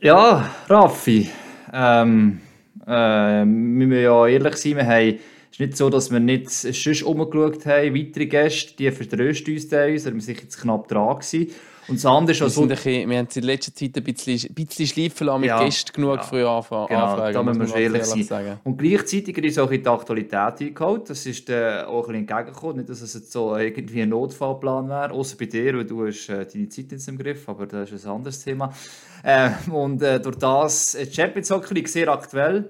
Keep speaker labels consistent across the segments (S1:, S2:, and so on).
S1: Ja, Raffi. Ähm, äh, wir müssen ja ehrlich sein, wir haben es ist nicht so, dass wir nicht sonst umgeschaut haben, weitere Gäste, die vertrösten uns teilweise, wir sicher jetzt knapp dran gewesen. Und das andere ist
S2: Wir,
S1: also,
S2: ein bisschen, wir haben in letzter Zeit ein bisschen, ein bisschen schleifen lassen mit
S1: Ja.
S2: Gästen genug
S1: Ja.
S2: früh anfangen.
S1: Genau,
S2: anfragen,
S1: da müssen wir
S2: man
S1: ehrlich sein.
S2: sagen.
S1: Und gleichzeitig ist auch in die Aktualität eingeholt. Das ist äh, auch ein bisschen entgegengekommen. Nicht, dass es jetzt so irgendwie ein Notfallplan wäre, außer bei dir, weil du hast äh, deine Zeit jetzt im Griff, aber das ist ein anderes Thema. Äh, und äh, durch das, äh, die Champions Hockey sehr aktuell.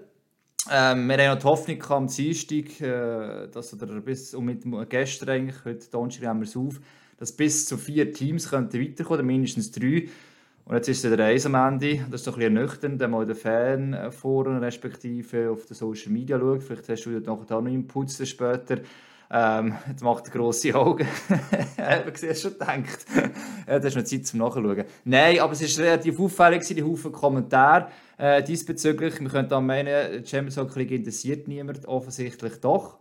S1: Ähm, wir haben noch die Hoffnung am Dienstag, äh, dass oder bis, und mit gestern eigentlich, heute Donnerstag haben wir es auf, dass bis zu vier Teams könnten weiterkommen, oder mindestens drei. Und jetzt ist der Eis am Ende. Das ist doch ein bisschen ernüchternd, wenn man in den Fanforen respektive auf den Social Media schaut. Vielleicht hast du noch da noch Inputs später. Ähm, jetzt macht er grosse Augen. Eben, du schon gedacht. ja, das ist noch Zeit zum Nachschauen. Nein, aber es war relativ auffällig, die Haufen Kommentare äh, diesbezüglich. Wir könnten auch meinen, Champions Hockey League interessiert niemand, offensichtlich doch.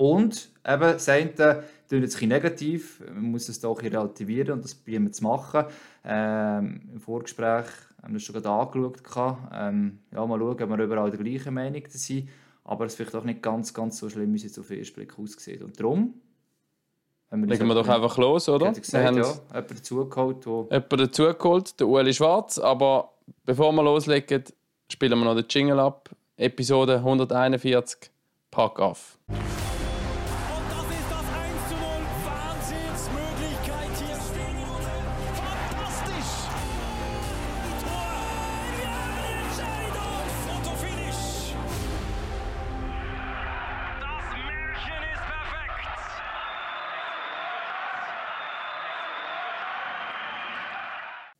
S1: Und eben, das eine klingt jetzt ein negativ, man muss es doch bisschen relativieren und das probieren wir zu machen. Ähm, Im Vorgespräch haben wir das schon gerade angeschaut. Ähm, ja, mal schauen, ob wir überall der gleichen Meinung sind. Aber es vielleicht auch nicht ganz, ganz so schlimm, wie es jetzt auf den ersten Blick aussieht. Und darum haben
S2: Legen wir doch einfach los, oder?
S1: Oder?
S2: Wir
S1: Gesagt,
S2: haben
S1: ja, jemand dazugeholt, der
S2: jemanden dazugeholt, der Ueli Schwarz. Aber bevor wir loslegen, spielen wir noch den Jingle ab. Episode 141, Pack auf.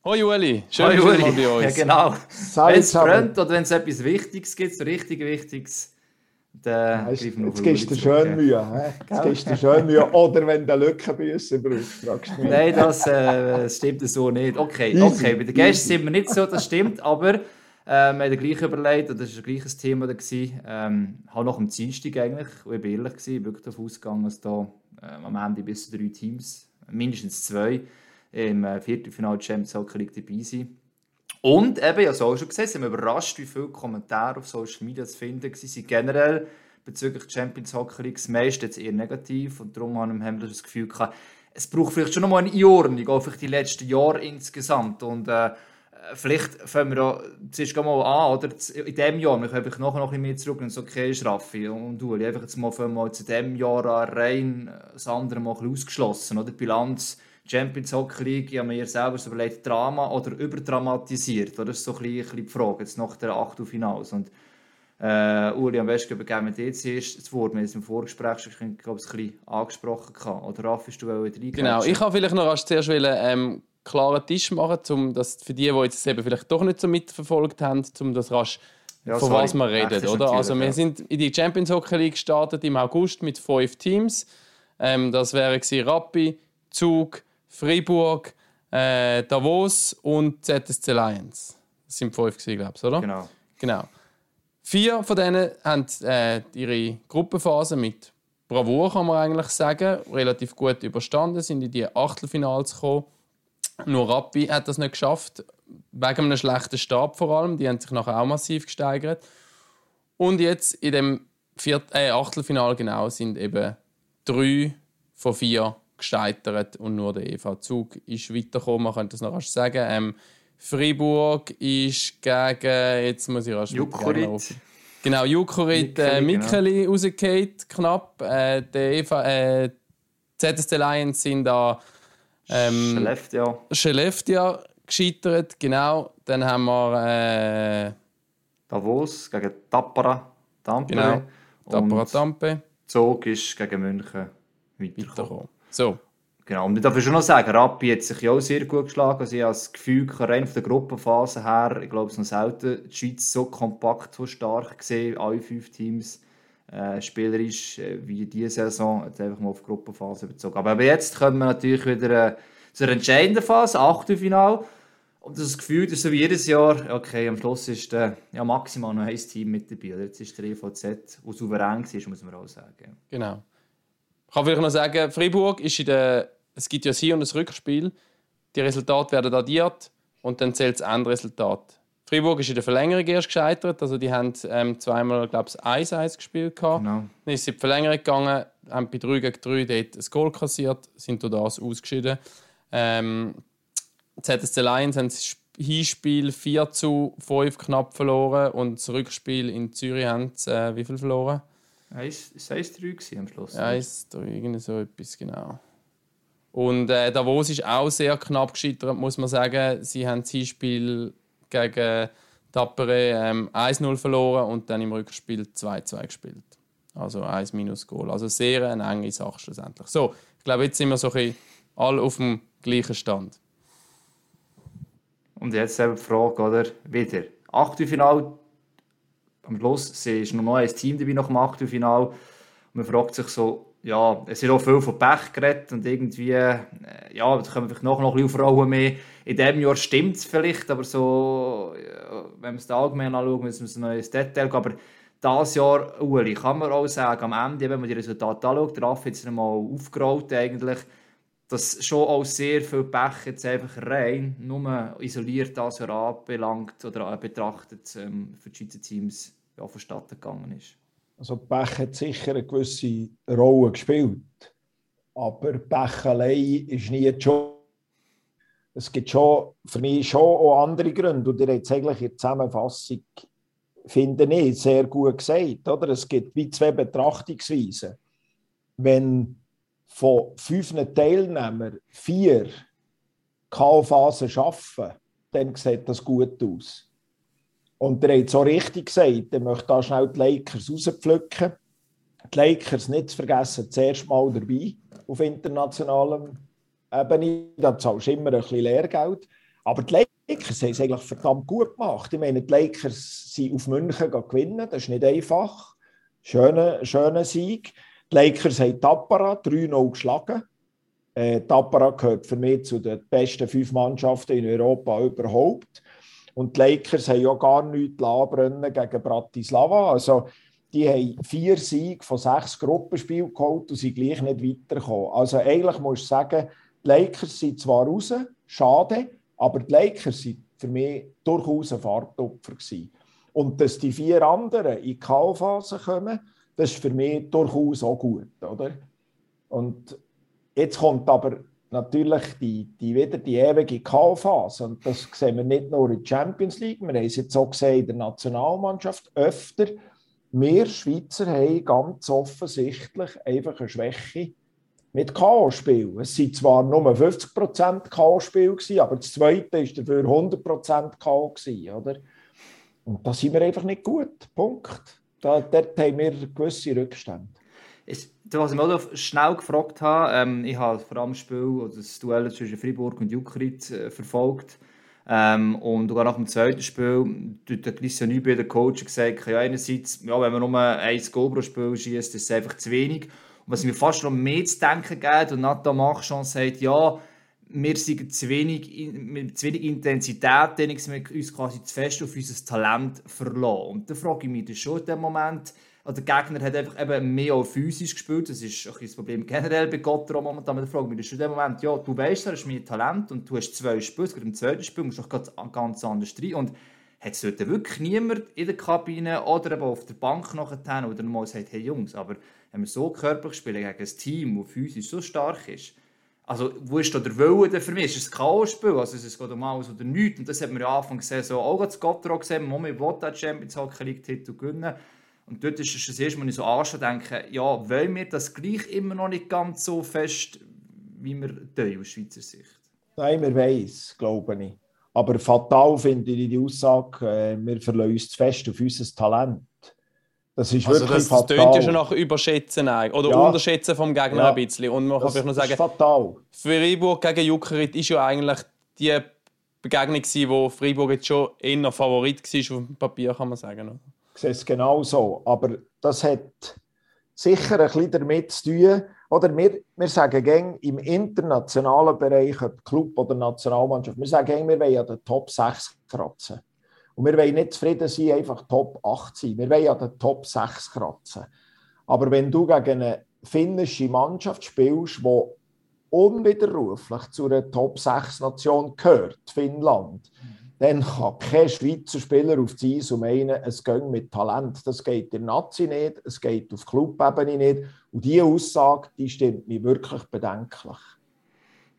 S2: Hoi Ueli, schön,
S1: Hoi,
S2: dass du
S1: Uli.
S2: mal bei uns.
S1: Ja, genau. Wenn es brennt oder wenn es etwas Wichtiges gibt, so richtig Wichtiges, dann
S3: Weisst,
S1: greifen wir
S3: Jetzt gibst du schön. Mühe. hä? Jetzt gibst du schön Mühe. Oder wenn du Lückenbüsse brauchst, fragst du mich.
S1: Nein, das äh, stimmt so nicht. Okay,
S3: Easy,
S1: okay, bei den Gästen
S3: easy.
S1: sind wir nicht so, das stimmt, aber äh, wir haben gleich überlegt, und das war ein gleiches Thema, da gewesen, ähm, halt nach dem Dienstag eigentlich, und ich bin ehrlich, gewesen, wirklich davon ausgegangen, dass da ähm, am Ende bis zu drei Teams, mindestens zwei, im äh, Viertelfinale Champions Hockey League dabei sind. Und eben, ich es auch schon gesehen, sind wir überrascht, wie viele Kommentare auf Social Media zu finden waren, generell bezüglich Champions Hockey League, das meiste jetzt eher negativ. Und darum haben wir das Gefühl gehabt, es braucht vielleicht schon nochmal eine Einordnung, auch vielleicht die letzten Jahre insgesamt. Und äh, vielleicht fangen wir auch zuerst mal an, oder? In diesem Jahr, wir können nachher noch ein bisschen mehr zurück, wenn es okay Raffi und du, einfach jetzt mal, fangen wir mal zu diesem Jahr an, rein, äh, das andere mal ein bisschen ausgeschlossen, oder, die Bilanz Champions Hockey League, ich habe mir selber so überlegt, Drama oder überdramatisiert, oder? das ist so ein bisschen, die Frage, jetzt nach der Achtelfinals und äh, Uli, am besten übergeben wir dir zuerst das Wort. Wir haben es im Vorgespräch schon, glaube ich, ein bisschen angesprochen. gehabt. Oder Raffi, du wolltest reingehen?
S2: Genau, ich kann vielleicht noch erst zuerst wollen, ähm, klaren Tisch machen, um das für die, die jetzt eben vielleicht doch nicht so mitverfolgt haben, um das rasch
S1: Ja,
S2: von
S1: sorry.
S2: was wir reden, oder? Also wir
S1: natürlich,
S2: sind in die Champions Hockey League gestartet im August mit fünf Teams. Ähm, das wären Rappi, Zug, Freiburg, äh, Davos und ZSC Lions. Das sind fünf glaube ich, oder?
S1: Genau.
S2: Genau. Vier von denen haben äh, ihre Gruppenphase mit Bravour, kann man eigentlich sagen, relativ gut überstanden, sind in die Achtelfinals gekommen. Nur Rappi hat das nicht geschafft, wegen einem schlechten Stab vor allem. Die haben sich nachher auch massiv gesteigert. Und jetzt in dem Viert äh, Achtelfinal genau sind eben drei von vier gescheitert und nur der EV Zug ist weitergekommen. Man könnte das noch rasch sagen. Ähm, Freiburg ist gegen, jetzt muss ich rasch
S1: Jukurit.
S2: Genau, Jukurit äh,
S1: Mikkeli,
S2: rausgefallen, knapp. Äh, der EV, äh, ZSC Lions sind da ähm,
S1: Schläft, ja.
S2: Skellefteå gescheitert, genau. Dann haben wir äh,
S1: Davos gegen Tappara, Tampere.
S2: genau, Tappara Tampe
S1: Zog ist gegen München weitergekommen.
S2: So,
S1: Genau, und ich darf schon noch sagen, Rappi hat sich ja auch sehr gut geschlagen. Also ich habe das Gefühl, rein von der Gruppenphase her, ich glaube, es noch selten die Schweiz so kompakt, so stark gesehen, alle fünf Teams äh, spielerisch äh, wie diese Saison, jetzt einfach mal auf die Gruppenphase bezogen. Aber, aber jetzt kommen wir natürlich wieder äh, zur entscheidenden Phase, Achtelfinale. Und das Gefühl, das ist so wie jedes Jahr, okay, am Schluss ist äh, ja, maximal noch ein Team mit dabei. Oder? Jetzt ist der EVZ, der souverän war, muss man auch sagen.
S2: genau. Ich kann vielleicht noch sagen, Freiburg ist in der. Es gibt ja ein Hin- und ein Rückspiel. Die Resultate werden addiert und dann zählt das Endresultat. Freiburg ist in der Verlängerung erst gescheitert. Also die haben ähm, zweimal, glaube ich, 1-1 gespielt. Gehabt.
S1: Genau.
S2: Dann ist sie in die Verlängerung gegangen, haben bei 3 gegen 3 dort ein Goal kassiert, sind durch das ausgeschieden. Ähm, die ZSC Lions haben das Hinspiel 4 zu 5 knapp verloren und das Rückspiel in Zürich haben sie, äh, wie viel verloren?
S1: Es war 1-3 gewesen am Schluss.
S2: Ja, ist da irgendwie so etwas, genau. Und äh, Davos ist auch sehr knapp gescheitert, muss man sagen. Sie haben das Hinspiel gegen Tappere ähm, 1-0 verloren und dann im Rückspiel 2-2 gespielt. Also 1 minus Goal. Also sehr eine enge Sache schlussendlich. So, ich glaube, jetzt sind wir so ein bisschen alle auf dem gleichen Stand.
S1: Und jetzt eben die Frage, oder? Wieder. Achtelfinal. Am Schluss ist noch ein Team dabei nach dem Achtelfinal. Und man fragt sich so, ja, es wird auch viel von Pech geredet und irgendwie, äh, ja, da kommen vielleicht noch, noch ein bisschen Rollen mehr. In diesem Jahr stimmt es vielleicht, aber so, wenn wir es allgemein anschauen, müssen wir es noch ins Detail gehen. Aber dieses Jahr, Uli, kann man auch sagen, am Ende, wenn man die Resultate anschaut, der Raff hat es einmal aufgerollt eigentlich, dass schon auch sehr viel Pech jetzt einfach rein, nur isoliert das Jahr anbelangt oder betrachtet ähm, für die Schweizer Teams ja, vonstatten gegangen ist.
S3: Also Pech hat sicher eine gewisse Rolle gespielt. Aber Pech allein ist nie Schuld. Es gibt schon, für mich schon auch andere Gründe. Und ihr habt es eigentlich in der Zusammenfassung, finde ich, sehr gut gesagt. Oder? Es gibt wie zwei Betrachtungsweisen. Wenn von fünf Teilnehmern vier K-Phasen schaffen, dann sieht das gut aus. Und habt es auch richtig gesagt, ich möchte da schnell die Lakers rauspflücken. Die Lakers nicht zu vergessen, zuerst mal dabei auf internationaler Ebene. Da zahlst du immer ein bisschen Lehrgeld. Aber die Lakers haben es eigentlich verdammt gut gemacht. Ich meine, die Lakers sind auf München gewinnen, das ist nicht einfach. Schöner, schöner Sieg. Die Lakers haben Tappara 3-0 geschlagen. Äh, Tappara gehört für mich zu den besten fünf Mannschaften in Europa überhaupt. Und die Lakers haben ja gar nichts anbrennen gegen Bratislava. Also, die haben vier Siege von sechs Gruppenspielen geholt und sind gleich nicht weitergekommen. Also, eigentlich muss ich sagen, die Lakers sind zwar raus, schade, aber die Lakers sind für mich durchaus ein Fahrtopfer gewesen. Und dass die vier anderen in die K.O.-Phase kommen, das ist für mich durchaus auch gut, oder? Und jetzt kommt aber natürlich die, die wieder die ewige K.O.-Phase. Und das sehen wir nicht nur in der Champions League, wir haben es jetzt auch gesehen in der Nationalmannschaft öfter. Wir Schweizer haben ganz offensichtlich einfach eine Schwäche mit K.O.-Spielen. Es waren zwar nur 50% K.O.-Spiele, aber das zweite war dafür 100% K.O. Und da sind wir einfach nicht gut. Punkt. Da, dort haben wir gewisse Rückstände.
S1: Ist, was ich auch schnell gefragt habe, ähm, ich habe vor allem das Spiel oder das Duell zwischen Freiburg und Jukurit äh, verfolgt. Ähm, und sogar nach dem zweiten Spiel hat der Christian Nübel, der Coach, gesagt, ja, einerseits, ja, wenn man nur ein Goal pro Spiel schießt, ist es einfach zu wenig. Und was mir fast noch mehr zu denken geht, und Nathan Marchand sagt, ja, wir sind zu wenig, mit zu wenig Intensität, wir uns quasi zu fest auf unser Talent verlassen. Und da frage ich mich das schon in dem Moment, oder der Gegner hat einfach eben mehr auch physisch gespielt, das ist ein das Problem generell bei Gottro momentan, aber da frage ich mich das schon in dem Moment, ja, du weißt, er ist mehr Talent und du hast zwei Spiele, gerade im zweiten Spiel musst du doch ganz anders rein und hat es dort wirklich niemand in der Kabine oder eben auf der Bank nachher, oder mal sagt, hey Jungs, aber wenn wir so körperlich spielen gegen ein Team, das physisch so stark ist, also, wo ist da der Wille für mich? Ist es ein K.O.-Spiel? Also, es geht um alles oder nichts. Und das hat man ja am Anfang gesehen, so auch als Gottro gesehen, Moment, will der Champions Hockey League Titel gewinnen. Und dort ist es das erste Mal, ich so anschaue, denke, ja, wollen wir das gleich immer noch nicht ganz so fest, wie wir tun, aus Schweizer Sicht?
S3: Nein, wir weiss, glaube ich. Aber fatal finde ich die Aussage, äh, wir verlassen uns zu fest auf unser Talent. Das ist
S2: Also
S3: wirklich
S2: das, das
S3: fatal.
S2: tönt ja schon nach Überschätzen oder
S3: Ja.
S2: Unterschätzen vom Gegner
S3: Ja.
S2: ein bisschen. Und man kann
S3: das,
S2: vielleicht noch
S3: das ist
S2: sagen,
S3: fatal.
S2: Freiburg gegen Jukurit ist ja eigentlich die Begegnung gewesen, wo Freiburg jetzt schon eher Favorit war auf dem Papier, kann man sagen. oder?
S3: Ich sehe es genau so. Aber das hat sicher ein bisschen damit zu tun. Oder wir, wir sagen gern im internationalen Bereich, ob Club oder Nationalmannschaft, wir sagen gern, wir wollen ja den Top 6 kratzen. Und wir wollen nicht zufrieden sein, einfach Top 8 sein. Wir wollen ja den Top 6 kratzen. Aber wenn du gegen eine finnische Mannschaft spielst, die unwiderruflich zu einer Top 6 Nation gehört, Finnland, dann kann kein Schweizer Spieler auf die Eis und meinen, es geht mit Talent. Das geht in der Nazi nicht, es geht auf Clubebene nicht. Und diese Aussage, die stimmt mir wirklich bedenklich.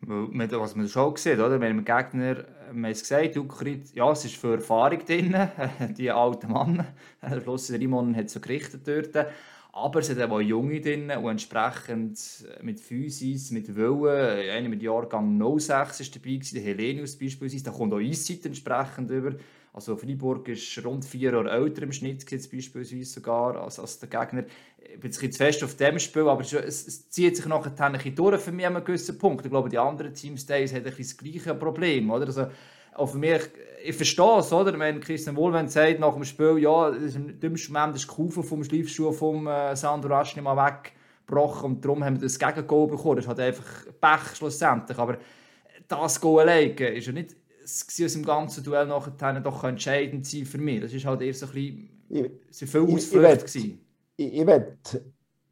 S1: Was man schon sieht, oder? Wenn man Gegner, wir haben es gesagt, Ukrit, ja, es ist für Erfahrung drin, die alten Mann. Am Schluss Rimon hat so gerichtet dort. Aber es sind auch Junge drin, die entsprechend mit Physis, mit Willen, einer mit Jahrgang 06 ist dabei der Helenius beispielsweise, da kommt auch Eiszeit entsprechend über. Also Freiburg ist rund vier Jahre älter im Schnitt jetzt beispielsweise sogar als, als der Gegner. Ich bin jetzt fest auf dem Spiel, aber es, es zieht sich nachher ein bisschen durch für mich an einem gewissen Punkt. Ich glaube, die anderen Teams haben ein bisschen das gleiche Problem. Oder? Also, auch für mich, ich verstehe es, oder? wenn Christian Wohlwend sagt nach dem Spiel, ja, das ist im dümmsten Moment ist die Kufe vom Schleifschuh vom äh, Sandro Aschni mal weggebrochen und darum haben wir das Gegengol bekommen. Das halt einfach Pech schlussendlich. Aber das Goal alleine ist ja nicht es aus dem ganzen Duell nachher doch entscheidend sein für mich. Das ist halt eher so ein bisschen, viel Ausflüchte
S3: Ich, ich, ich will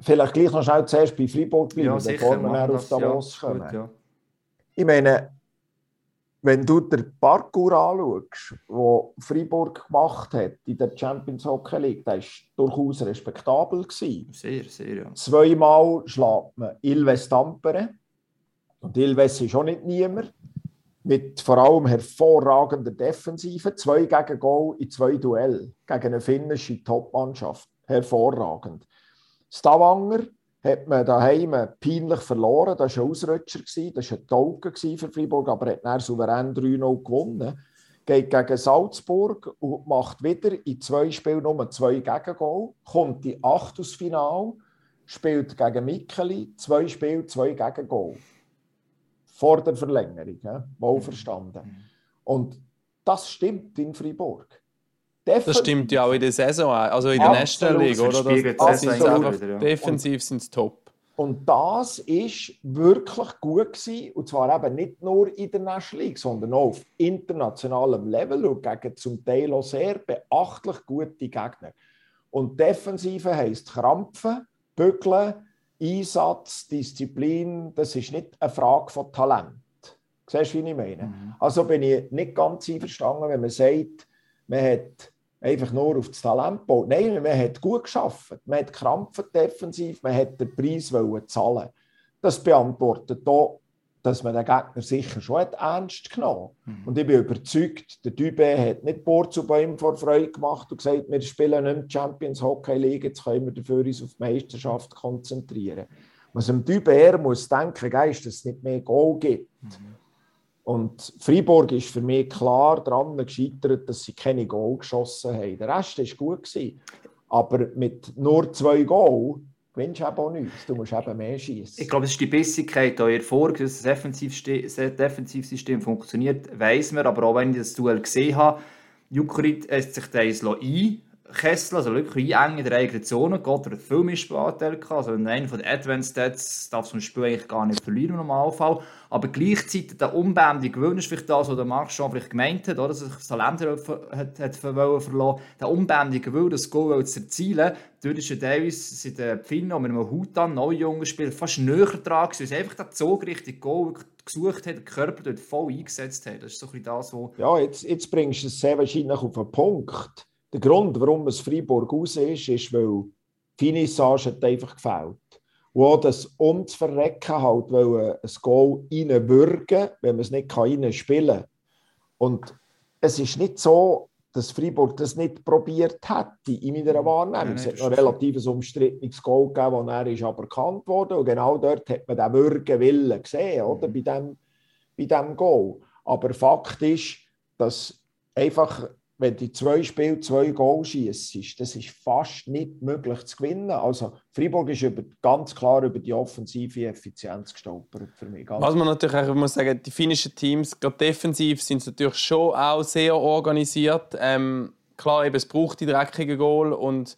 S3: vielleicht gleich noch schnell zuerst bei Freiburg bleiben,
S1: Ja,
S3: bevor wir dann auf Davos
S1: ja.
S3: kommen.
S1: Gut, ja.
S3: Ich meine, wenn du den Parkour anschaust, den Freiburg gemacht hat in der Champions Hockey League, der war durchaus respektabel. Gewesen.
S1: Sehr, sehr, ja.
S3: Zweimal schlägt man Ilves Tampere. Und Ilves ist auch nicht niemand. Mit vor allem hervorragender Defensive. Zwei gegen Goal in zwei Duell gegen eine finnische Topmannschaft. Hervorragend. Stavanger hat man daheim peinlich verloren. Das war ein Ausrutscher, das war ein Token für Freiburg, aber hat dann souverän 3-0 gewonnen. Geht gegen Salzburg und macht wieder in zwei Spielen nur zwei Gegengol. Kommt in Achtelfinale, spielt gegen Mikkeli, zwei Spiele, zwei Gegengol. Vor der Verlängerung, ja? wohlverstanden. Und das stimmt in Freiburg.
S2: Das stimmt ja auch in der Saison, also in der nächsten Liga, oder? Das, das einfach,
S1: wieder, ja.
S2: defensiv sind es top.
S3: Und das ist wirklich gut gewesen, und zwar eben nicht nur in der National League, sondern auch auf internationalem Level und gegen zum Teil auch sehr beachtlich gute Gegner. Und Defensive heisst Krampfen, Bügeln, Einsatz, Disziplin, das ist nicht eine Frage von Talent. Siehst du, wie ich meine? Also bin ich nicht ganz einverstanden, wenn man sagt, man hat einfach nur auf das Talent gebaut. Nein, man hat gut geschafft. Man hat krampfen defensiv, man hat den Preis wollen zahlen. Das beantwortet auch, dass man den Gegner sicher schon hat ernst genommen Und ich bin überzeugt, der Dübe hat nicht Bohr zu Bäumen vor Freude gemacht und gesagt, wir spielen nicht die Champions Hockey League, jetzt können wir dafür uns auf die Meisterschaft konzentrieren. Was dem Dübe eher muss denken, ist, dass es nicht mehr Goal gibt. Und Freiburg ist für mich klar daran gescheitert, dass sie keine Goal geschossen haben. Der Rest war gut. Gewesen. Aber mit nur zwei Goal gewinnst eben auch nichts. Du musst eben mehr schießen.
S1: Ich glaube, es ist die Bissigkeit, euer Erfolg, dass das Defensivsystem funktioniert, weiß man. Aber auch wenn ich das Duell gesehen habe, Jukurit hat sich das einkesseln, also wirklich einengen in der eigenen Zone. Gott hat viel mehr Spielanteil. Also in einem von den Advanced Stats darf so ein Spiel eigentlich gar nicht verlieren im Normalfall. Aber gleichzeitig der unbändige Gewinn ist vielleicht das, was der Marc schon vielleicht gemeint hat, oder? dass sich Talent hat, hat, verloren. Der unbändige Gewinn, das Goal zu erzielen, dort ist ja teilweise seit den Pfinnen mit einem Hut an, neue junge Spieler, fast näher dran weil sie einfach den Zug richtig Goal gesucht hat, den Körper dort voll eingesetzt hat. Das ist so ein bisschen das, was...
S3: Ja, jetzt, jetzt bringst du es sehr wahrscheinlich auf den Punkt. Der Grund, warum es Freiburg raus ist, ist, weil Finissage hat einfach gefällt. Und auch das um zu verrecken halt, weil ein Goal reinwürgen, wenn man es nicht reinspielen kann. Und es ist nicht so, dass Freiburg das nicht probiert hätte in meiner Wahrnehmung.
S1: Nein,
S3: es hat noch ein relativ umstrittenes Goal gegeben, das er ist aber bekannt wurde. Und genau dort hat man den Würgen gesehen, oder? Bei dem, bei dem Goal. Aber Fakt ist, dass einfach, wenn du zwei Spiele zwei Goal schießt, das ist fast nicht möglich zu gewinnen. Also Freiburg ist über, ganz klar über die offensive Effizienz gestolpert für mich. Ganz
S2: Was man natürlich auch muss sagen, die finnischen Teams, gerade defensiv, sind natürlich schon auch sehr organisiert. Ähm, klar, eben, es braucht die dreckigen Goal und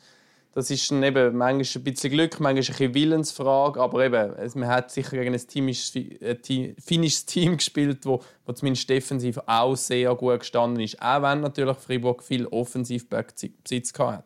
S2: das ist dann eben manchmal ein bisschen Glück, manchmal ein bisschen Willensfrage, aber eben, man hat sicher gegen ein teamisches, ein Team- finnisches Team gespielt, wo, wo zumindest defensiv auch sehr gut gestanden ist, auch wenn natürlich Freiburg viel Offensivbesitz hatte.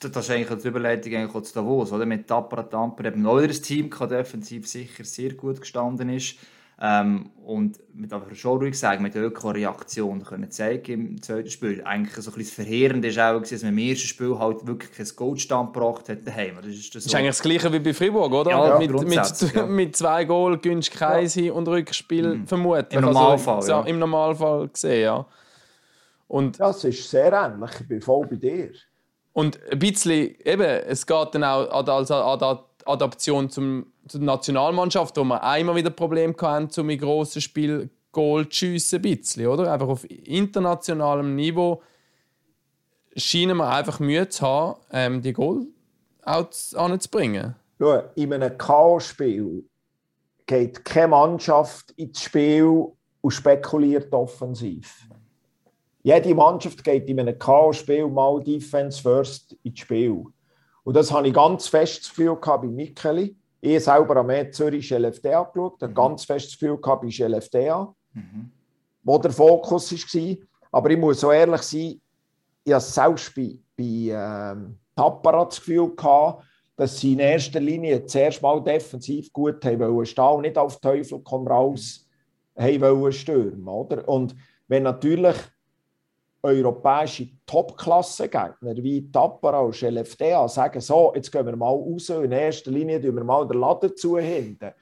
S1: Das ist eigentlich die Überleitung eigentlich zu Davos, oder? Mit Tapper Tamper eben ein Team, das defensiv sicher sehr gut gestanden ist. Ähm, und mit aber schon ruhig sagen, mit der Öko-Reaktion können zeigen im zweiten Spiel. Eigentlich so ein bisschen verheerend ist auch, dass man im ersten Spiel halt wirklich kein Goldstand gebracht hat daheim. Das ist, das
S2: ist eigentlich das Gleiche wie bei Fribourg, oder?
S1: Ja,
S2: mit, mit,
S1: ja.
S2: mit zwei Goal gönnst du kein Hin- und Rückspiel vermutlich.
S1: Im Normalfall,
S2: so,
S1: ja.
S2: Im Normalfall gesehen, ja. Und,
S3: Das ist sehr ähnlich. Ich bin voll bei dir.
S2: und ein bisschen, eben, es geht dann auch an- als Ad- Adaption zum, zur Nationalmannschaft, wo wir einmal wieder Probleme hatten, zum in grossen Spiel Goal zu schiessen, ein bisschen, oder? Einfach auf internationalem Niveau scheinen wir einfach Mühe zu haben, ähm, die Goal auch zu- anzubringen.
S3: Schau, in einem K.O.-Spiel geht keine Mannschaft ins Spiel und spekuliert offensiv. Jede Mannschaft geht in einem K.O.-Spiel mal Defense First ins Spiel. Und das habe ich ganz fest das Gefühl gehabt bei Micheli. Ich selber habe mehr Zürich LFDA geschaut, habe ganz fest das Gefühl gehabt bei LFDA, wo der Fokus war. Aber ich muss so ehrlich sein, ich habe selbst bei, bei ähm, Tappara das Gefühl gehabt, dass sie in erster Linie zuerst mal defensiv gut haben wollen stehen und nicht auf Teufel komm raus haben wollen stürmen. Oder? Und wenn natürlich europäische Top-Klasse-Gegner wie und LFDA sagen, so, jetzt gehen wir mal raus in erster Linie tun wir mal den Laden zu hinten,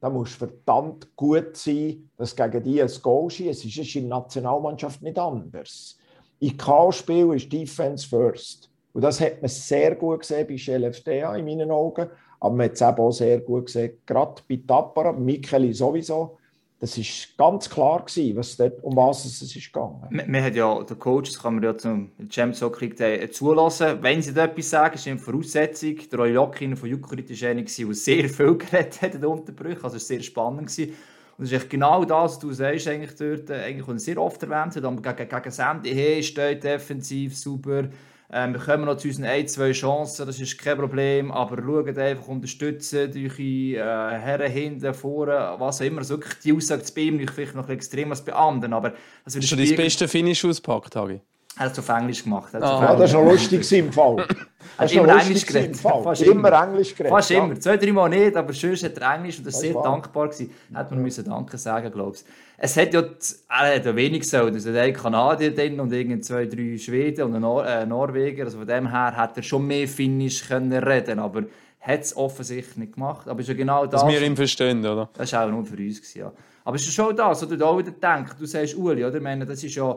S3: dann muss verdammt gut sein, dass gegen die ein Goal schießt. Es ist in der Nationalmannschaft nicht anders. In K-Spiel ist Defense first. Und das hat man sehr gut gesehen bei LFDA in meinen Augen. Aber man hat es eben auch sehr gut gesehen, gerade bei Tappara, Micheli sowieso. Das war ganz klar, gewesen, was dort, um was es ist gegangen.
S1: Man, man hat ja, der Coach, das kann man ja zum Champions League äh, zulassen, wenn sie da etwas sagen, ist eine Voraussetzung. Der Roy von Jukurit war einer, der sehr viel geredet hat den Unterbrüchen, also es war sehr spannend. Gewesen. Und es ist genau das, was du sagst, eigentlich dort, äh, eigentlich, sehr oft erwähnt hat, aber gegen, gegen Sandy, hey, steht defensiv, super, ähm, wir kommen noch zu unseren ein, zwei Chancen, das ist kein Problem, aber schaut einfach, unterstützen durch äh, Herren hinten, vorne, was auch immer. Also wirklich die Aussage zu bei ihm vielleicht noch ein bisschen extremer als bei anderen, aber das
S2: Hast du dein beste Finish ausgepackt, Hagi?
S1: Er hat es auf Englisch gemacht. Hat es auf
S3: Ja,
S1: Englisch
S3: das war noch lustig im Fall. Das
S1: immer
S3: war noch
S1: Englisch geredet. Fast
S3: immer.
S1: immer.
S3: Englisch geredet.
S1: Fast
S3: ja.
S1: immer. Zwei, drei Mal nicht, aber sonst hat er Englisch und das
S3: Das
S1: sehr
S3: wahr.
S1: dankbar gewesen. Hätte man müssen Danke sagen, glaube ich. Es hat ja, er hat ja wenig so. Es hat einen Kanadier drin und irgend zwei, drei Schweden und einen Nor äh, Norweger. Also von dem her hat er schon mehr Finnisch können reden, aber hat es offensichtlich nicht gemacht. Aber es ist ja genau das.
S2: Dass wir ihn verstehen, oder?
S1: Das war auch nur für uns. Gewesen, ja. Aber es ist schon das, wo du da auch wieder denkst. Du sagst, Uli, oder? Ich meine, das ist ja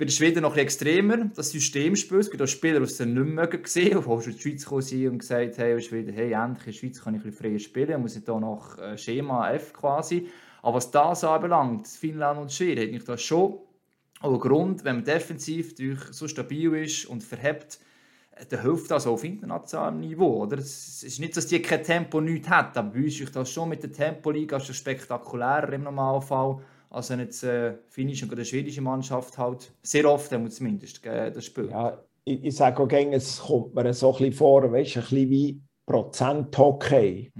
S1: bei den Schweden noch ein extremer, das Systemspiel. Es gibt auch Spieler, die es nicht mehr gesehen haben, die in die Schweiz gekommen und gesagt haben, in Schweden, hey, endlich in der Schweiz kann ich ein freier spielen, ich muss nicht hier nach Schema F quasi. Aber was das anbelangt, Finnland und Schweden, hat mich das schon auch Grund, wenn man defensiv durch so stabil ist und verhebt, äh, dann hilft das auch auf internationalem Niveau. Oder? Es ist nicht, dass die kein Tempo nicht hat, aber bei uns ist das schon mit der Tempoliga schon spektakulärer im Normalfall, als wenn jetzt äh, finnische oder schwedische Mannschaft halt sehr oft, zumindest, äh, das Spiel.
S3: Ja, ich, ich sage auch gerne, es kommt mir so ein bisschen vor, weißt, ein bisschen wie Prozent-Hockey.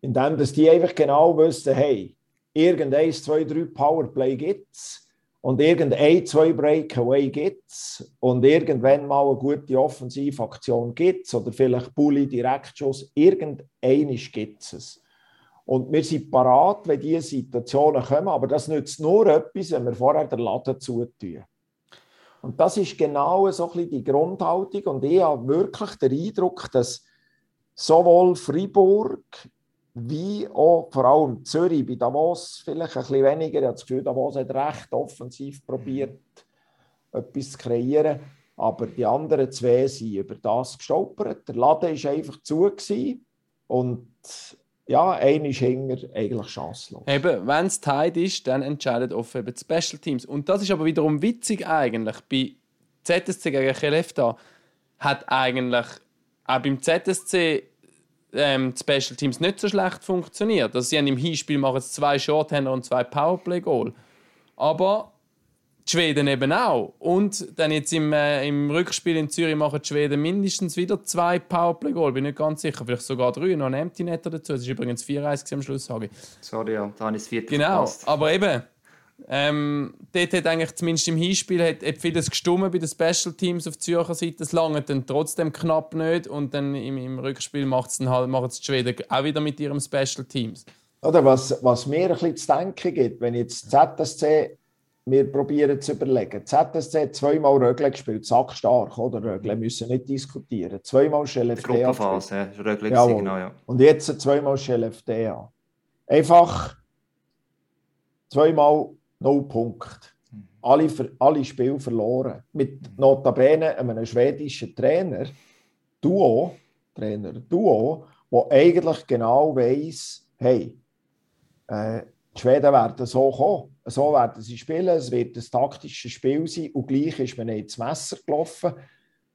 S3: Indem dass die einfach genau wissen, hey, irgendein, zwei, drei Powerplay gibt es und irgendein, zwei Breakaway gibt es und irgendwann mal eine gute Offensivaktion gibt es oder vielleicht Bulli Direktschuss, irgendein gibt es. Und wir sind parat, wenn diese Situationen kommen, aber das nützt nur etwas, wenn wir vorher den Laden zutun. Und das ist genau so ein bisschen die Grundhaltung. Und ich habe wirklich den Eindruck, dass sowohl Freiburg wie auch vor allem Zürich, bei Davos vielleicht ein bisschen weniger, ich habe das Gefühl, Davos hat recht offensiv probiert, etwas zu kreieren. Aber die anderen zwei sind über das gestolpert. Der Laden war einfach zu. Gewesen. Und ja, einer ist hinger eigentlich chancenlos.
S2: Eben, wenn es tight ist, dann entscheidet oft eben die Special Teams. Und das ist aber wiederum witzig eigentlich. Bei ZSC gegen Chelef da hat eigentlich auch beim ZSC ähm, die Special Teams nicht so schlecht funktioniert. Also sie haben im Hinspiel machen zwei Shorthander und zwei Powerplay-Goal. Aber die Schweden eben auch. Und dann jetzt im, äh, im Rückspiel in Zürich machen die Schweden mindestens wieder zwei Powerplay-Goal. Bin nicht ganz sicher. Vielleicht sogar drei. Noch ein Empty Netter dazu. Es ist übrigens 4-1 am Schluss, Hagi.
S1: Sorry, ja, da habe ich das vierte
S2: Genau,
S1: verpasst.
S2: aber eben, ähm, dort hat eigentlich zumindest im Hinspiel hat, hat vieles gestummen bei den Special Teams auf Zürcher Seite. Das lange dann trotzdem knapp nicht und dann im, im Rückspiel macht's halt, machen es die Schweden auch wieder mit ihren Special Teams.
S3: Oder was, was mir ein bisschen zu denken gibt, wenn jetzt ZSC, wir probieren zu überlegen, ZSC hat zweimal Rögle gespielt, sackstark, oder? Rögle müssen nicht diskutieren. Zweimal Scheleftea.
S1: Gruppenphase, ja. Rögling,
S3: Jawohl.
S1: genau, ja.
S3: Und jetzt zweimal Scheleftea. Einfach zweimal null Punkte. Alle, ver- alle Spiele verloren. Mit notabene einem schwedischen Trainer, Duo, Trainer, Duo, der eigentlich genau weiss, hey, äh, die Schweden werden so kommen, so werden sie spielen, es wird ein taktisches Spiel sein und gleich ist man nicht ins Messer gelaufen.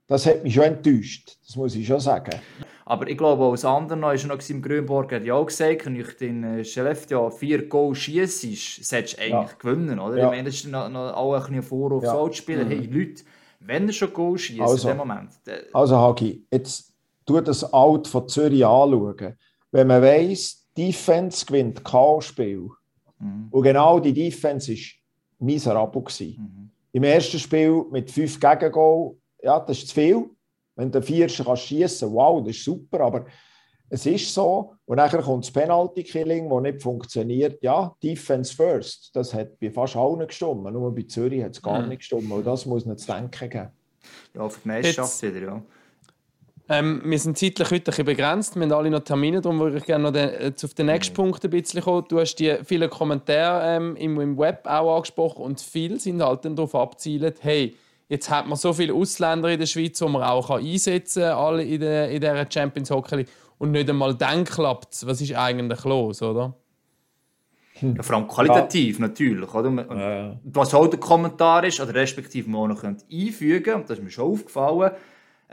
S3: Das hat mich schon enttäuscht, das muss ich schon sagen.
S1: Aber ich glaube, als anderer noch ist noch im Grünborg hat ja auch gesagt, wenn ich den äh, Skellefteå vier Goal schießt, solltest du eigentlich
S3: Ja.
S1: gewinnen, oder?
S3: Ja.
S1: Ich meine, das ist noch, noch auch ein bisschen Vorwurf
S3: Ja.
S1: ja. als Spieler. Hey, Leute, wenn ihr schon Goal schießt
S3: Also.
S1: in dem Moment, dann,
S3: Also Hagi, jetzt tu das Alt von Zürich anschauen. Wenn man weiss, Defense gewinnt K.O.-Spiel und genau die Defense war miserabel. Gewesen. Im ersten Spiel mit fünf Gegengol, ja, das ist zu viel. Wenn du vier kannst schießen, wow, das ist super, aber es ist so. Und dann kommt das Penalty-Killing, das nicht funktioniert. Ja, Defense first. Das hat bei fast allen gestimmt. Nur bei Zürich hat es gar nicht gestimmt. Und das muss nicht zu denken geben.
S1: ja, für die Meisterschaft wieder, ja.
S2: Ähm, wir sind zeitlich heute ein bisschen begrenzt. Wir haben alle noch Termine, darum würde ich gerne noch den, jetzt auf den nächsten Punkt ein bisschen kommen. Du hast die vielen Kommentare ähm, im, im Web auch angesprochen und viele sind halt dann darauf abzielt, hey, jetzt hat man so viele Ausländer in der Schweiz, die man auch kann einsetzen kann, alle in, der, in dieser Champions Hockey League. und nicht einmal dann klappt es. Was ist eigentlich los, oder?
S1: ja. Vor allem qualitativ natürlich, oder? Und, und Was auch der Kommentar ist, oder respektive man auch noch könnte einfügen und das ist mir schon aufgefallen,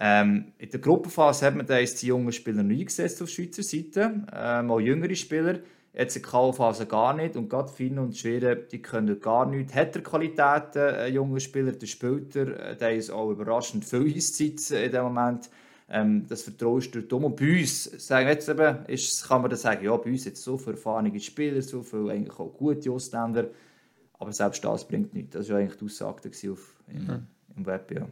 S1: ähm, in der Gruppenphase hat man da jetzt die jungen Spieler neu eingesetzt auf Schweizer Seite, ähm, auch jüngere Spieler. Jetzt in der K.O.-Phase gar nicht. Und gerade Finn und Schweden, die können gar nichts. Hat er Qualitäten, ein junger Spieler, der spielt er. äh, Der ist auch überraschend viel Eiszeit äh, in dem Moment. Ähm, das vertraust du dumm. Und bei uns, sagen wir jetzt eben, ist, kann man dann sagen, ja, bei uns jetzt so viele erfahrene Spieler, so viele eigentlich auch gute Ausländer. Aber selbst das bringt nichts. Das war eigentlich die Aussage auf, im, im Web. Ja.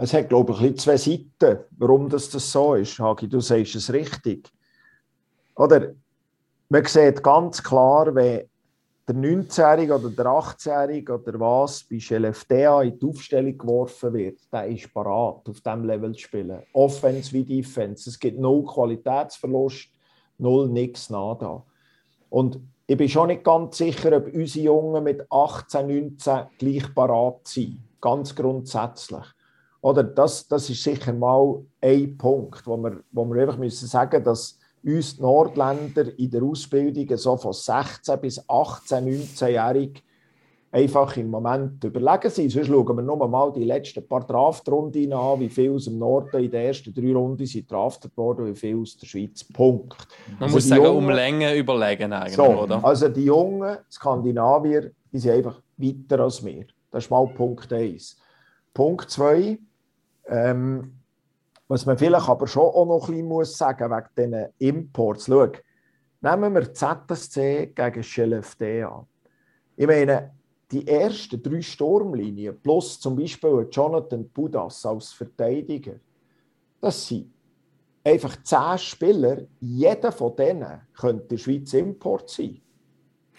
S3: Es hat, glaube ich, zwei Seiten, warum das, so ist. Hagi, du sagst es richtig. Oder man sieht ganz klar, wenn der 19-Jährige oder der 18-Jährige oder was bei Scheleftea in die Aufstellung geworfen wird, der ist parat, auf diesem Level zu spielen. Offense wie Defense. Es gibt null Qualitätsverlust, null nix, nada. Und ich bin schon nicht ganz sicher, ob unsere Jungen mit 18, 19 gleich parat sind. Ganz grundsätzlich. Oder das, das ist sicher mal ein Punkt, wo wir, wo wir einfach müssen sagen dass uns die Nordländer in der Ausbildung so von 16 bis 18, 19-Jährig einfach im Moment überlegen sind. Sonst schauen wir nur mal die letzten paar Draftrunden an, wie viel aus dem Norden in den ersten drei Runden sind draftet worden, wie viel aus der Schweiz. Punkt.
S2: Man
S3: Also
S2: muss sagen,
S3: Jungen-
S2: um Länge überlegen eigentlich,
S3: so,
S2: oder?
S3: also die jungen Skandinavier, die sind einfach weiter als wir. Das ist mal Punkt 1. Punkt 2, ähm, was man vielleicht aber schon auch noch ein bisschen muss wegen diesen Imports. Schau, nehmen wir ZSC gegen Scheleftea. Ich meine, die ersten drei Sturmlinien plus zum Beispiel Jonathan Budas als Verteidiger, das sind einfach zehn Spieler. Jeder von denen könnte der Schweiz Import sein.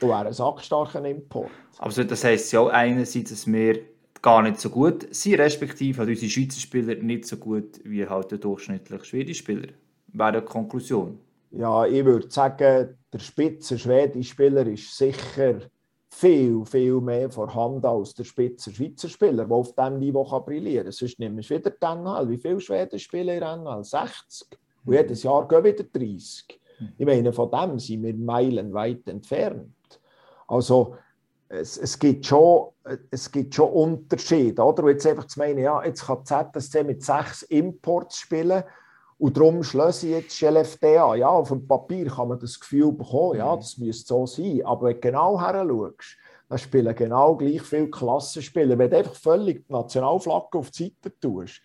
S3: Und wäre ein sackstarker Import.
S1: Also das heisst ja auch einerseits, dass wir gar nicht so gut sind, respektive halt unsere Schweizer Spieler nicht so gut wie halt der durchschnittliche schwedische Spieler. Wäre eine Konklusion.
S3: Ja, ich würde sagen, der spitze schwedische Spieler ist sicher viel, viel mehr vorhanden als der spitze Schweizer Spieler, der auf diesem Niveau kann brillieren kann. Sonst nimmst du wieder die NHL. Wie viele Schweden spielen in NHL? 60. Und jedes Jahr gehen wieder 30. Ich meine, von dem sind wir meilenweit entfernt. Also, es, es, gibt schon, es gibt schon Unterschiede. Oder? Und jetzt einfach zu meinen, ja, jetzt kann die ZSC mit sechs Imports spielen und darum schließe ich jetzt LFDA. Ja, auf dem Papier kann man das Gefühl bekommen, ja, das müsste so sein. Aber wenn du genau her schaust, dann spielen genau gleich viele Klassenspieler. Wenn du einfach völlig die Nationalflagge auf die Seite tust,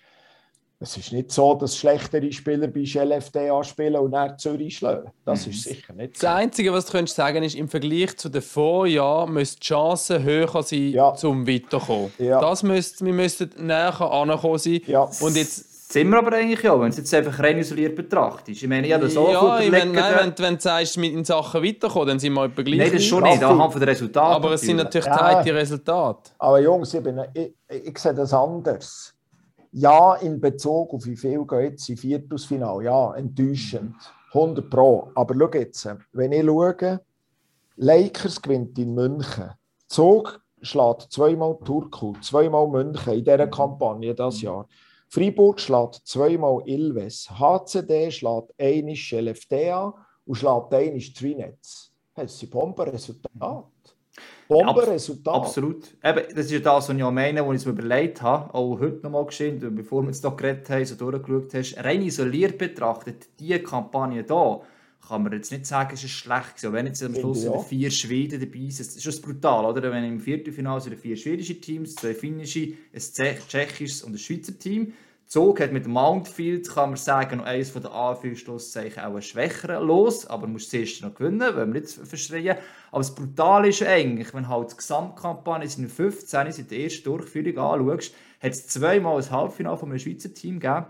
S3: es ist nicht so, dass schlechtere Spieler bei LFDA spielen und nach Zürich schlagen. Das ist sicher nicht so.
S2: Das Einzige, was du könntest sagen ist, im Vergleich zu den Vorjahren müsste die Chance höher sein,
S3: Ja.
S2: zum weiterkommen.
S3: Ja.
S2: Das müsste, wir müssten näher ankommen sein.
S3: Ja.
S2: Und jetzt
S1: sind wir aber eigentlich ja, wenn du es jetzt einfach rein isoliert betrachtest. Ich meine, ich habe das auch
S2: ja, ich meine, nein, wenn, wenn du sagst, mit in Sachen weiterkommen, dann sind wir etwa gleich.
S1: Nein, das schon
S2: weit.
S1: nicht, anhand von den Resultaten.
S2: Aber es sind natürlich
S3: Ja.
S2: geteilte Resultate.
S3: Aber Jungs, ich, bin, ich, ich sehe das anders. Ja, in Bezug auf wie viel gehen jetzt im Viertelfinale. Ja, enttäuschend. 100 Pro. Aber schau jetzt, wenn ich schaue, Lakers gewinnt in München. Zug schlägt zweimal Turku, zweimal München in dieser Kampagne das Jahr. Freiburg schlägt zweimal Ilves. HCD schlägt einmal Scheleftea und schlägt einmal Trinetz. Das sind Bombenresultate. Bombenresultate.
S1: Absolut. Eben, das ist ja das, was ich auch meine, was ich mir überlegt habe, auch heute nochmal geschehen, bevor wir jetzt hier geredet haben, so durchgeschaut hast, rein isoliert betrachtet, diese Kampagne hier, kann man jetzt nicht sagen, es ist schlecht. Auch Wenn jetzt am Schluss
S3: auch.
S1: vier Schweden dabei sind, das ist schon brutal, oder? Wenn im Viertelfinale sind vier schwedische Teams, zwei finnische, ein Tschech- tschechisches und ein Schweizer Team. Zog hat mit Mountfield, kann man sagen, noch eines von den Anführungszeichen auch ein schwächeren Los, aber muss zuerst noch gewinnen, wenn wir nicht verschreien. Aber das Brutale ist eigentlich, wenn halt die Gesamtkampagne in 15, seit der ersten Durchführung anschaust, hat es zweimal ein Halbfinale von einem Schweizer Team gegeben.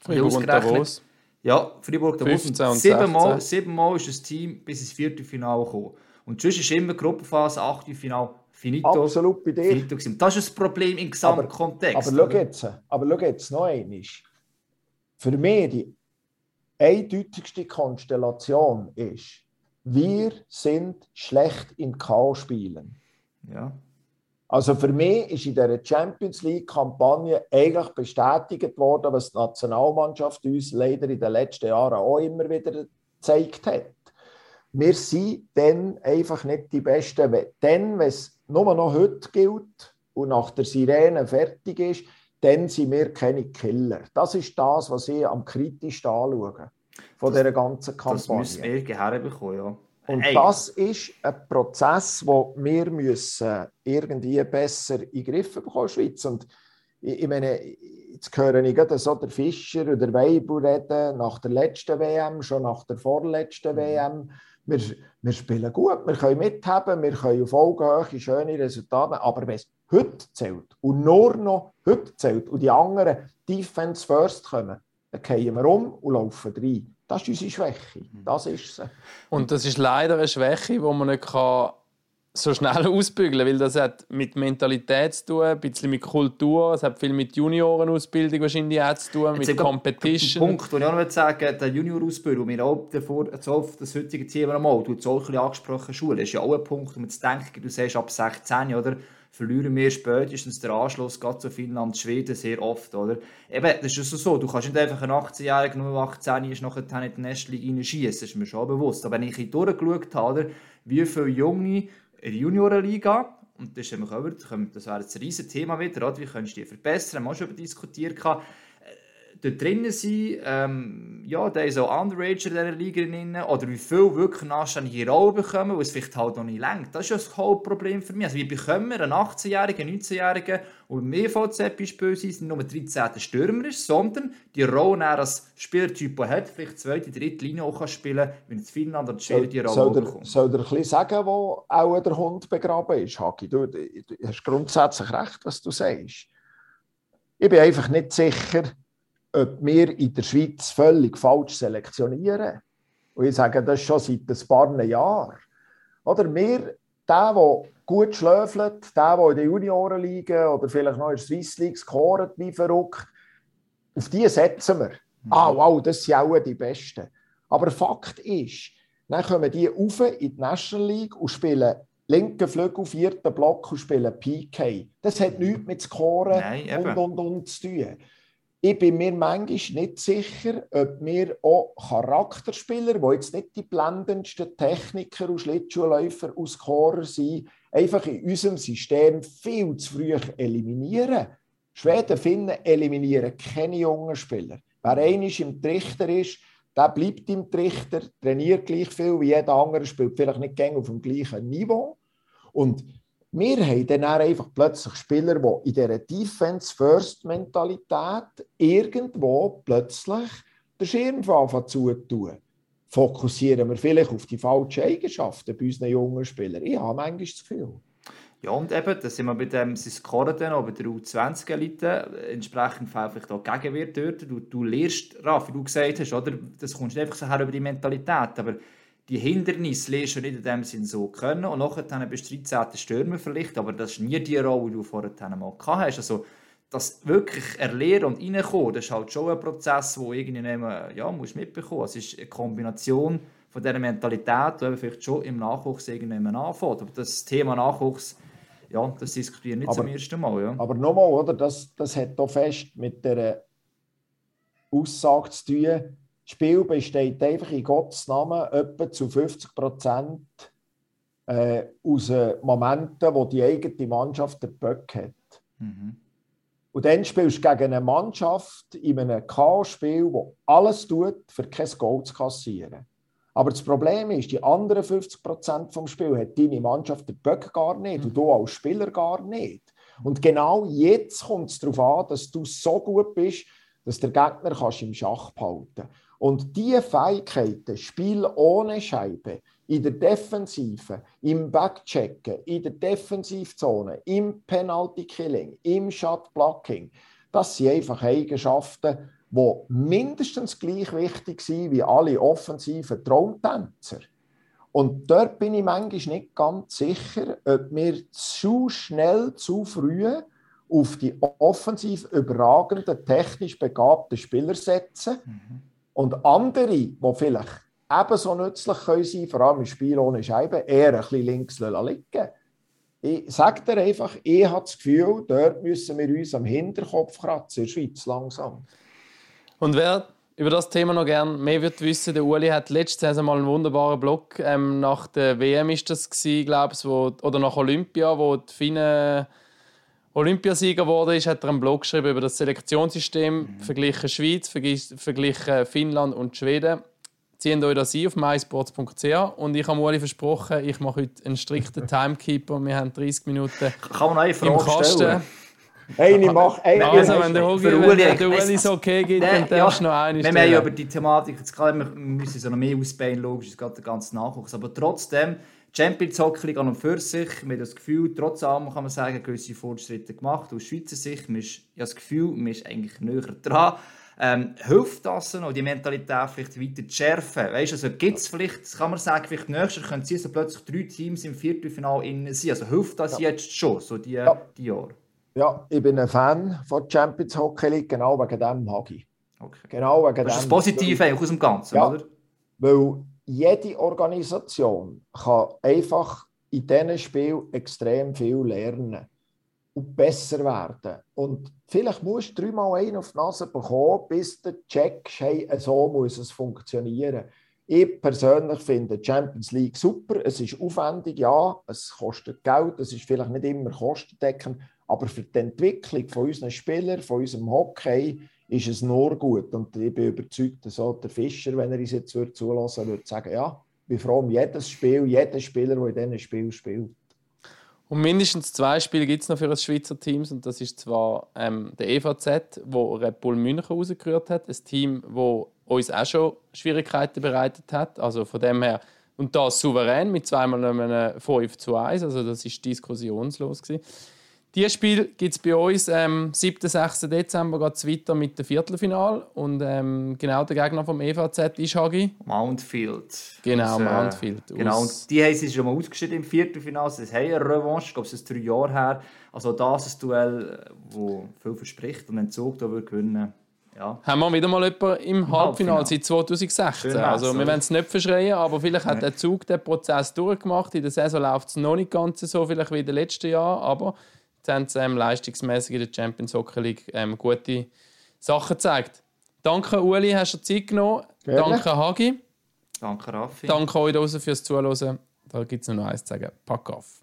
S2: Freiburg und Davos.
S1: Ja, Freiburg der
S2: 15 und
S1: Siebenmal,
S2: 16.
S1: siebenmal ist das Team bis ins Viertelfinale gekommen. Und sonst ist immer Gruppenphase, Achtelfinale, finito.
S3: Absolut bei dir.
S1: finito. Das ist das Problem im Gesamtkontext.
S3: Aber schau
S1: oder?
S3: jetzt, aber schau jetzt noch einmal. Für mich die eindeutigste Konstellation ist, wir sind schlecht in K.O.-Spielen.
S1: Ja.
S3: Also für mich ist in der Champions League-Kampagne eigentlich bestätigt worden, was die Nationalmannschaft uns leider in den letzten Jahren auch immer wieder gezeigt hat. Wir sind dann einfach nicht die Besten. Dann, wenn es nur noch heute gilt und nach der Sirene fertig ist, dann sind wir keine Killer. Das ist das, was ich am kritischsten anschaue von dieser ganzen
S1: Das müssen
S3: Kampagne.
S1: wir herbekommen, ja.
S3: Und
S1: Ey,
S3: das ist ein Prozess, den wir müssen irgendwie besser in den Griff bekommen in der Schweiz. Und ich, meine, jetzt höre ich gerade so der Fischer oder der Weibel reden, nach der letzten WM, schon nach der vorletzten WM. Wir, wir spielen gut, wir können mithaben, wir können auf Augenhöhe schöne Resultate, aber wenn es heute zählt und nur noch heute zählt und die anderen Defense First kommen, dann gehen wir um und laufen rein. Das ist unsere Schwäche. Das ist sie.
S2: Und das ist leider eine Schwäche, die man nicht kann so schnell ausbügeln weil das hat mit Mentalität zu tun, ein bisschen mit Kultur, es hat viel mit Juniorenausbildung wahrscheinlich auch zu tun, mit
S1: Jetzt
S2: Competition.
S1: Der Punkt, den ich auch noch sagen der Junior-Ausbildung, mir auch davor, so auf das heutige Thema einmal, du hast auch ein bisschen angesprochen, Schule, ist ja auch ein Punkt, um zu denken, du sagst ab 16, oder? Verlieren wir spätestens den Anschluss, gerade zu Finnland, Schweden, sehr oft, oder? Eben, das ist ja so, du kannst nicht einfach einen 18-Jährigen, nur 18 ist, nachher in die Nestling reinschießen, das ist mir schon bewusst. Aber wenn ich ein durchgeschaut habe, wie viele Junge in der Juniorenliga, und das, ist wieder- das wäre jetzt ein riesiges Thema wieder, wie kannst du die verbessern, haben wir auch schon über diskutiert, dort drinnen sind, ähm, ja, da ist auch Underager in dieser Liga drin, oder wie viel wirklich anständige Rolle bekommen, weil es vielleicht halt noch nicht lenkt. Das ist ja das Hauptproblem für mich. Also wie bekommen wir einen 18-Jährigen, 19-Jährigen, und im EVZ beispielsweise nur 13. Stürmer ist, sondern die Rolle als Spielertyp die er hat, vielleicht zweite, dritte Linie auch kann spielen, wenn jetzt Finnland oder Schweden die Rolle
S3: Soll der,
S1: bekommt.
S3: soll der ein bisschen sagen, wo auch der Hund begraben ist, Hagi? Du, du hast grundsätzlich recht, was du sagst. Ich bin einfach nicht sicher, ob wir in der Schweiz völlig falsch selektionieren. Und ich sage das schon seit ein paar Jahren. Oder wir, der, der gut schläfelt, der, der in den Juniorenliga oder vielleicht noch in der Swiss League scoret wie verrückt, auf die setzen wir. Ah, wow, das sind auch die Besten. Aber Fakt ist, dann kommen die rauf in die National League und spielen linken Flügel, vierten Block und spielen PK. Das hat nichts mit Scoren
S1: Nein,
S3: und, und, und zu tun. Ich bin mir manchmal nicht sicher, ob wir auch Charakterspieler, die jetzt nicht die blendendsten Techniker und Schlittschuhläufer und Scorer sind, einfach in unserem System viel zu früh eliminieren. Schweden, Finnen eliminieren keine jungen Spieler. Wer einmal im Trichter ist, der bleibt im Trichter, trainiert gleich viel wie jeder andere, spielt vielleicht nicht gängig auf dem gleichen Niveau. Und wir haben dann einfach plötzlich Spieler, die in dieser Defense-First-Mentalität irgendwo plötzlich den Schirm zutun. Fokussieren wir vielleicht auf die falschen Eigenschaften bei unseren jungen Spielern? Ich habe manchmal das Gefühl.
S1: Ja, und eben, da sind wir bei dem, sie scoren dann auch bei der U20-Elite, entsprechend fehlt vielleicht auch Gegenwehr dort. Du, du lernst, Raffi, du gesagt hast, oder? das kommst nicht einfach so her über die Mentalität, aber die Hindernisse lernst du nicht in dem Sinn so können und nachher dann bist du 13. Stürmer vielleicht, aber das ist nie die Rolle, die du vorher mal gehabt hast. Also, das wirklich erlernen und reinkommen, das ist halt schon ein Prozess, wo irgendwie ja, musst mitbekommen. Es ist eine Kombination von dieser Mentalität, die vielleicht schon im Nachwuchs irgendwann anfängt. Aber das Thema Nachwuchs, ja, das diskutieren wir nicht
S3: Aber-
S1: zum ersten Mal. Ja.
S3: Aber nochmal, oder? Das, das hat auch fest mit der Aussage zu tun. Das Spiel besteht einfach in Gottes Namen etwa zu 50 Prozent äh, aus äh, Momenten, wo die eigene Mannschaft den Böck hat.
S1: Mhm.
S3: Und dann spielst du gegen eine Mannschaft in einem Chaos-Spiel, wo alles tut, für kein Goal zu kassieren. Aber das Problem ist, die anderen 50 Prozent vom Spiel hat deine Mannschaft den Böck gar nicht und du als Spieler gar nicht. Und genau jetzt kommt es darauf an, dass du so gut bist, dass der Gegner kannst im Schach behalten Und diese Fähigkeiten, Spiel ohne Scheibe, in der Defensive, im Backchecken, in der Defensivzone, im Penalty-Killing, im Shot-Blocking, das sind einfach Eigenschaften, die mindestens gleich wichtig sind wie alle offensiven Traumtänzer. Und dort bin ich manchmal nicht ganz sicher, ob wir zu schnell, zu früh auf die offensiv überragenden, technisch begabten Spieler setzen und andere, die vielleicht ebenso nützlich können sein vor allem im Spiel ohne Scheibe, eher ein bisschen links liegen. Ich sage dir einfach, ich habe das Gefühl, dort müssen wir uns am Hinterkopf kratzen, in der Schweiz langsam.
S2: Und wer über das Thema noch gerne mehr wird wissen, der Uli hat letzte Saison mal einen wunderbaren Blog ähm, nach der WM ist das glaube ich, oder nach Olympia, wo die Finnen Olympiasieger geworden ist, hat er einen Blog geschrieben über das Selektionssystem, verglichen Schweiz, verglich- verglichen Finnland und Schweden. Zieht euch das ein auf mysports.ch und ich habe Uli versprochen, ich mache heute einen strikten Timekeeper. Wir haben 30 Minuten
S1: Kann man eine
S2: im
S1: Frage
S2: Kasten.
S1: stellen?
S3: Eine macht, eine
S2: Also, wenn der. Hugi, wenn der Uli es okay gibt,
S1: Nein,
S2: dann darfst du noch eine
S1: Wir haben ja
S2: stellen.
S1: über die Thematik jetzt gerade, wir müssen so noch mehr ausbauen, logisch, es geht der ganze Nachwuchs. Aber trotzdem, Champions Hockey an und für sich, haben das Gefühl, trotz allem kann man sagen, gewisse Fortschritte gemacht. Aus Schweizer Sicht, man ist, habe das Gefühl, man ist eigentlich näher dran. Ähm, hilft das noch, die Mentalität vielleicht weiter zu schärfen? Weißt du, also gibt es vielleicht, das kann man sagen, vielleicht nächstes Jahr können sie so plötzlich drei Teams im Viertelfinale innen sein. Also hilft das jetzt schon, so die, die Jahre?
S3: Ja, ich bin ein Fan von Champions Hockey League, genau wegen dem Hagi.
S1: Okay.
S3: Genau wegen
S1: Das ist das
S3: dem.
S1: Positive eigentlich aus dem Ganzen,
S3: Ja.
S1: oder?
S3: Weil jede Organisation kann einfach in diesen Spielen extrem viel lernen und besser werden. Und vielleicht musst du dreimal einen auf die Nase bekommen, bis du checkst, hey, so muss es funktionieren. Ich persönlich finde Champions League super. Es ist aufwendig, ja, es kostet Geld, es ist vielleicht nicht immer kostendeckend, aber für die Entwicklung von unseren Spielern, von unserem Hockey, ist es nur gut. Und ich bin überzeugt, dass auch der Fischer, wenn er uns jetzt würde zulassen würde, sagen, ja, bin froh um jedes Spiel, jeden Spieler, der in diesem Spiel spielt.
S2: Und mindestens zwei Spiele gibt es noch für das Schweizer Team. Und das ist zwar ähm, der EVZ, wo Red Bull München rausgerührt hat. Ein Team, wo uns auch schon Schwierigkeiten bereitet hat. Also von dem her. Und das souverän mit zweimal einem 5 zu 1. Also das ist diskussionslos. Gewesen. Dieses Spiel gibt es bei uns am 7. 6. Dezember geht's weiter mit dem Viertelfinal. Und ähm, genau der Gegner vom EVZ ist Hagi.
S1: Mountfield.
S2: Genau,
S1: Aus, äh,
S2: Mountfield.
S1: Genau,
S2: Aus-
S1: und die haben sich schon mal ausgeschieden im Viertelfinale. Sie haben eine Revanche, ich glaube, es ist drei Jahre her. Also das ist ein Duell, das viel verspricht und wenn Zug da würde gewinnen ja.
S2: haben wir wieder mal jemanden im Halbfinale seit 2016.
S1: Schön
S2: also wir wollen es nicht verschreien, aber vielleicht hat der Zug den Prozess durchgemacht. In der Saison läuft es noch nicht ganz so vielleicht wie in den letzten Jahren, aber haben sie ähm, leistungsmäßig in der Champions Hockey League ähm, gute Sachen gezeigt. Danke Uli, hast du dir Zeit genommen.
S3: Gerne.
S2: Danke Hagi.
S1: Danke, Raffi.
S2: Danke euch draußen fürs Zuhören. Da gibt es nur noch eins zu sagen. Pack auf.